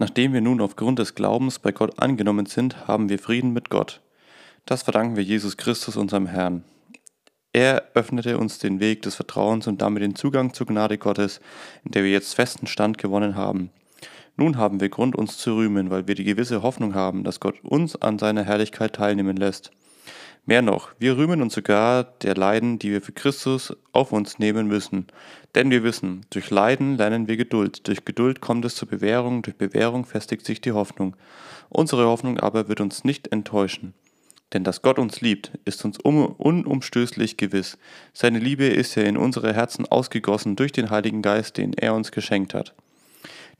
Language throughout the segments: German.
Nachdem wir nun aufgrund des Glaubens bei Gott angenommen sind, haben wir Frieden mit Gott. Das verdanken wir Jesus Christus, unserem Herrn. Er öffnete uns den Weg des Vertrauens und damit den Zugang zur Gnade Gottes, in der wir jetzt festen Stand gewonnen haben. Nun haben wir Grund, uns zu rühmen, weil wir die gewisse Hoffnung haben, dass Gott uns an seiner Herrlichkeit teilnehmen lässt. Mehr noch, wir rühmen uns sogar der Leiden, die wir für Christus auf uns nehmen müssen. Denn wir wissen, durch Leiden lernen wir Geduld, durch Geduld kommt es zur Bewährung, durch Bewährung festigt sich die Hoffnung. Unsere Hoffnung aber wird uns nicht enttäuschen. Denn dass Gott uns liebt, ist uns unumstößlich gewiss. Seine Liebe ist ja in unsere Herzen ausgegossen durch den Heiligen Geist, den er uns geschenkt hat.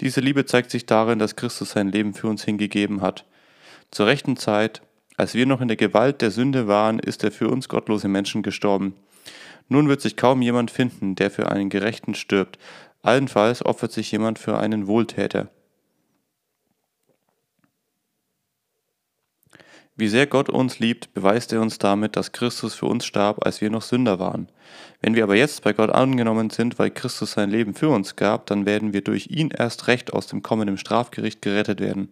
Diese Liebe zeigt sich darin, dass Christus sein Leben für uns hingegeben hat. Zur rechten Zeit, als wir noch in der Gewalt der Sünde waren, ist er für uns gottlose Menschen gestorben. Nun wird sich kaum jemand finden, der für einen Gerechten stirbt. Allenfalls opfert sich jemand für einen Wohltäter. Wie sehr Gott uns liebt, beweist er uns damit, dass Christus für uns starb, als wir noch Sünder waren. Wenn wir aber jetzt bei Gott angenommen sind, weil Christus sein Leben für uns gab, dann werden wir durch ihn erst recht aus dem kommenden Strafgericht gerettet werden.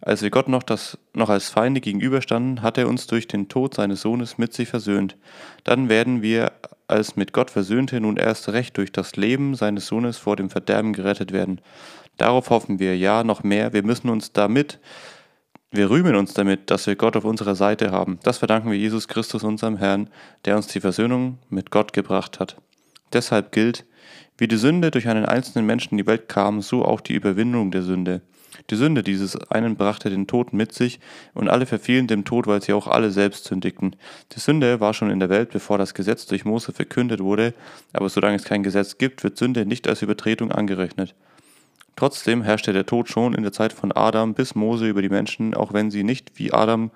Als wir Gott noch, das, noch als Feinde gegenüberstanden, hat er uns durch den Tod seines Sohnes mit sich versöhnt. Dann werden wir als mit Gott Versöhnte nun erst recht durch das Leben seines Sohnes vor dem Verderben gerettet werden. Darauf hoffen wir, ja, noch mehr, wir müssen uns damit wir rühmen uns damit, dass wir Gott auf unserer Seite haben. Das verdanken wir Jesus Christus, unserem Herrn, der uns die Versöhnung mit Gott gebracht hat. Deshalb gilt, wie die Sünde durch einen einzelnen Menschen in die Welt kam, so auch die Überwindung der Sünde. Die Sünde dieses einen brachte den Tod mit sich, und alle verfielen dem Tod, weil sie auch alle selbst sündigten. Die Sünde war schon in der Welt, bevor das Gesetz durch Mose verkündet wurde, aber solange es kein Gesetz gibt, wird Sünde nicht als Übertretung angerechnet. Trotzdem herrschte der Tod schon in der Zeit von Adam bis Mose über die Menschen, auch wenn sie nicht wie Adam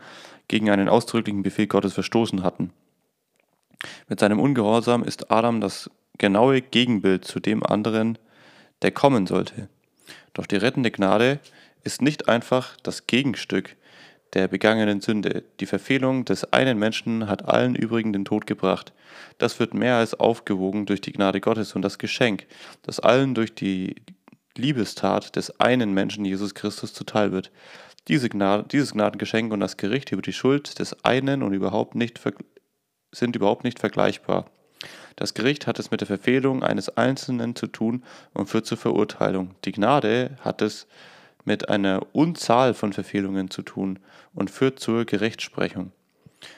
gegen einen ausdrücklichen Befehl Gottes verstoßen hatten. Mit seinem Ungehorsam ist Adam das genaue Gegenbild zu dem anderen, der kommen sollte. Doch die rettende Gnade ist nicht einfach das Gegenstück der begangenen Sünde. Die Verfehlung des einen Menschen hat allen übrigen den Tod gebracht. Das wird mehr als aufgewogen durch die Gnade Gottes und das Geschenk, das allen durch die Liebestat des einen Menschen Jesus Christus zuteil wird. Diese Gnade, dieses Gnadengeschenk und das Gericht über die Schuld des einen und überhaupt nicht sind überhaupt nicht vergleichbar. Das Gericht hat es mit der Verfehlung eines Einzelnen zu tun und führt zur Verurteilung. Die Gnade hat es mit einer Unzahl von Verfehlungen zu tun und führt zur Gerechtsprechung.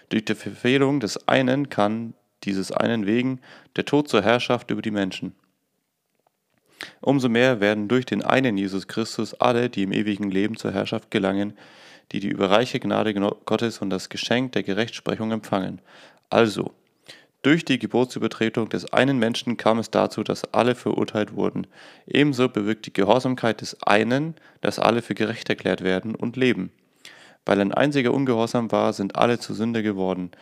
Durch die Verfehlung des einen kann dieses einen wegen der Tod zur Herrschaft über die Menschen. Umso mehr werden durch den einen Jesus Christus alle, die im ewigen Leben zur Herrschaft gelangen, die die überreiche Gnade Gottes und das Geschenk der Gerechtsprechung empfangen. Also, durch die Geburtsübertretung des einen Menschen kam es dazu, dass alle verurteilt wurden. Ebenso bewirkt die Gehorsamkeit des einen, dass alle für gerecht erklärt werden und leben. Weil ein einziger ungehorsam war, sind alle zu Sünde geworden.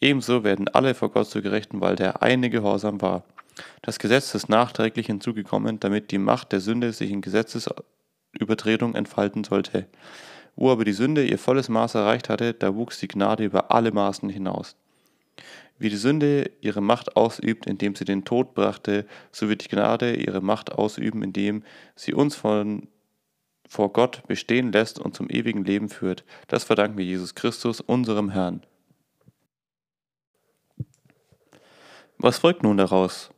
Ebenso werden alle vor Gott zu Gerechten, weil der eine gehorsam war. Das Gesetz ist nachträglich hinzugekommen, damit die Macht der Sünde sich in Gesetzesübertretung entfalten sollte. Wo aber die Sünde ihr volles Maß erreicht hatte, da wuchs die Gnade über alle Maßen hinaus. Wie die Sünde ihre Macht ausübt, indem sie den Tod brachte, so wird die Gnade ihre Macht ausüben, indem sie uns von, vor Gott bestehen lässt und zum ewigen Leben führt. Das verdanken wir Jesus Christus, unserem Herrn. Was folgt nun daraus?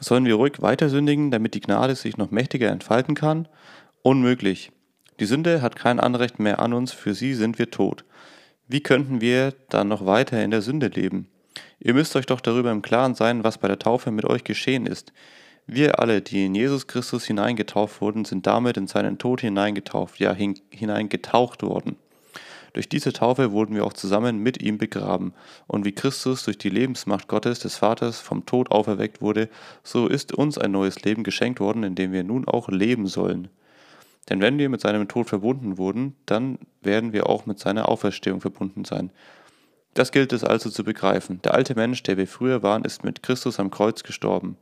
Sollen wir ruhig weiter sündigen, damit die Gnade sich noch mächtiger entfalten kann? Unmöglich. Die Sünde hat kein Anrecht mehr an uns, für sie sind wir tot. Wie könnten wir dann noch weiter in der Sünde leben? Ihr müsst euch doch darüber im Klaren sein, was bei der Taufe mit euch geschehen ist. Wir alle, die in Jesus Christus hineingetauft wurden, sind damit in seinen Tod hineingetauft, ja hineingetaucht worden. Durch diese Taufe wurden wir auch zusammen mit ihm begraben. Und wie Christus durch die Lebensmacht Gottes des Vaters vom Tod auferweckt wurde, so ist uns ein neues Leben geschenkt worden, in dem wir nun auch leben sollen. Denn wenn wir mit seinem Tod verbunden wurden, dann werden wir auch mit seiner Auferstehung verbunden sein. Das gilt es also zu begreifen. Der alte Mensch, der wir früher waren, ist mit Christus am Kreuz gestorben.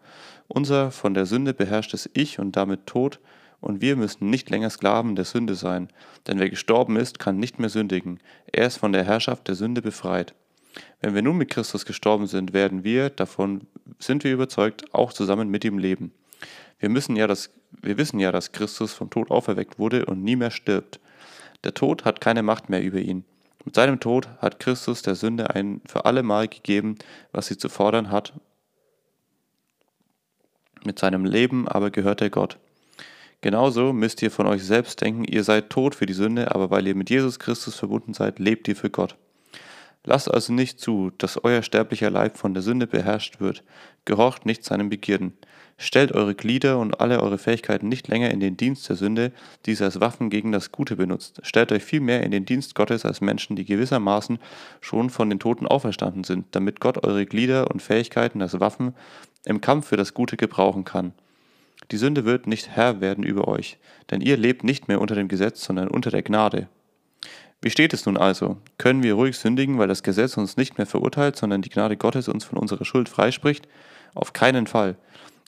Unser von der Sünde beherrschtes Ich und damit Tod und wir müssen nicht länger Sklaven der Sünde sein, denn wer gestorben ist, kann nicht mehr sündigen. Er ist von der Herrschaft der Sünde befreit. Wenn wir nun mit Christus gestorben sind, werden wir, davon sind wir überzeugt, auch zusammen mit ihm leben. Wir, müssen ja das, wir wissen ja, dass Christus vom Tod auferweckt wurde und nie mehr stirbt. Der Tod hat keine Macht mehr über ihn. Mit seinem Tod hat Christus der Sünde ein für alle Mal gegeben, was sie zu fordern hat. Mit seinem Leben aber gehört er Gott. Genauso müsst ihr von euch selbst denken, ihr seid tot für die Sünde, aber weil ihr mit Jesus Christus verbunden seid, lebt ihr für Gott. Lasst also nicht zu, dass euer sterblicher Leib von der Sünde beherrscht wird. Gehorcht nicht seinen Begierden. Stellt eure Glieder und alle eure Fähigkeiten nicht länger in den Dienst der Sünde, die sie als Waffen gegen das Gute benutzt. Stellt euch vielmehr in den Dienst Gottes als Menschen, die gewissermaßen schon von den Toten auferstanden sind, damit Gott eure Glieder und Fähigkeiten als Waffen im Kampf für das Gute gebrauchen kann. Die Sünde wird nicht Herr werden über euch, denn ihr lebt nicht mehr unter dem Gesetz, sondern unter der Gnade. Wie steht es nun also? Können wir ruhig sündigen, weil das Gesetz uns nicht mehr verurteilt, sondern die Gnade Gottes uns von unserer Schuld freispricht? Auf keinen Fall.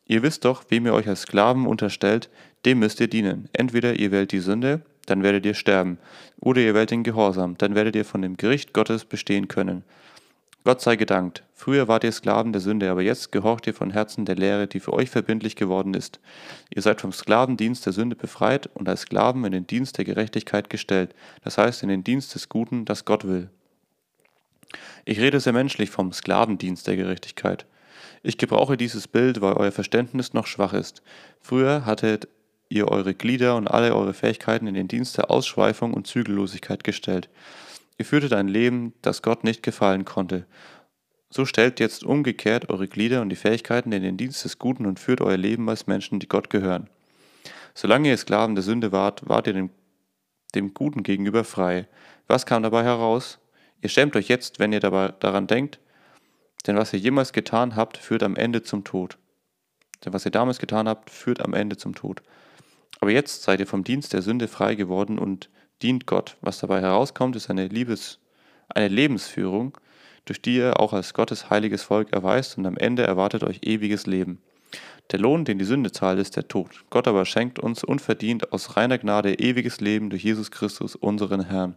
Ihr wisst doch, wem ihr euch als Sklaven unterstellt, dem müsst ihr dienen. Entweder ihr wählt die Sünde, dann werdet ihr sterben, oder ihr wählt den Gehorsam, dann werdet ihr von dem Gericht Gottes bestehen können. Gott sei gedankt. Früher wart ihr Sklaven der Sünde, aber jetzt gehorcht ihr von Herzen der Lehre, die für euch verbindlich geworden ist. Ihr seid vom Sklavendienst der Sünde befreit und als Sklaven in den Dienst der Gerechtigkeit gestellt, das heißt in den Dienst des Guten, das Gott will. Ich rede sehr menschlich vom Sklavendienst der Gerechtigkeit. Ich gebrauche dieses Bild, weil euer Verständnis noch schwach ist. Früher hattet ihr eure Glieder und alle eure Fähigkeiten in den Dienst der Ausschweifung und Zügellosigkeit gestellt. Ihr führtet ein Leben, das Gott nicht gefallen konnte. So stellt jetzt umgekehrt eure Glieder und die Fähigkeiten in den Dienst des Guten und führt euer Leben als Menschen, die Gott gehören. Solange ihr Sklaven der Sünde wart, wart ihr dem, dem Guten gegenüber frei. Was kam dabei heraus? Ihr schämt euch jetzt, wenn ihr dabei daran denkt, denn was ihr jemals getan habt, führt am Ende zum Tod. Denn was ihr damals getan habt, führt am Ende zum Tod. Aber jetzt seid ihr vom Dienst der Sünde frei geworden und dient Gott. Was dabei herauskommt, ist eine, Liebes, eine Lebensführung, durch die ihr auch als Gottes heiliges Volk erweist und am Ende erwartet euch ewiges Leben. Der Lohn, den die Sünde zahlt, ist der Tod. Gott aber schenkt uns unverdient aus reiner Gnade ewiges Leben durch Jesus Christus, unseren Herrn.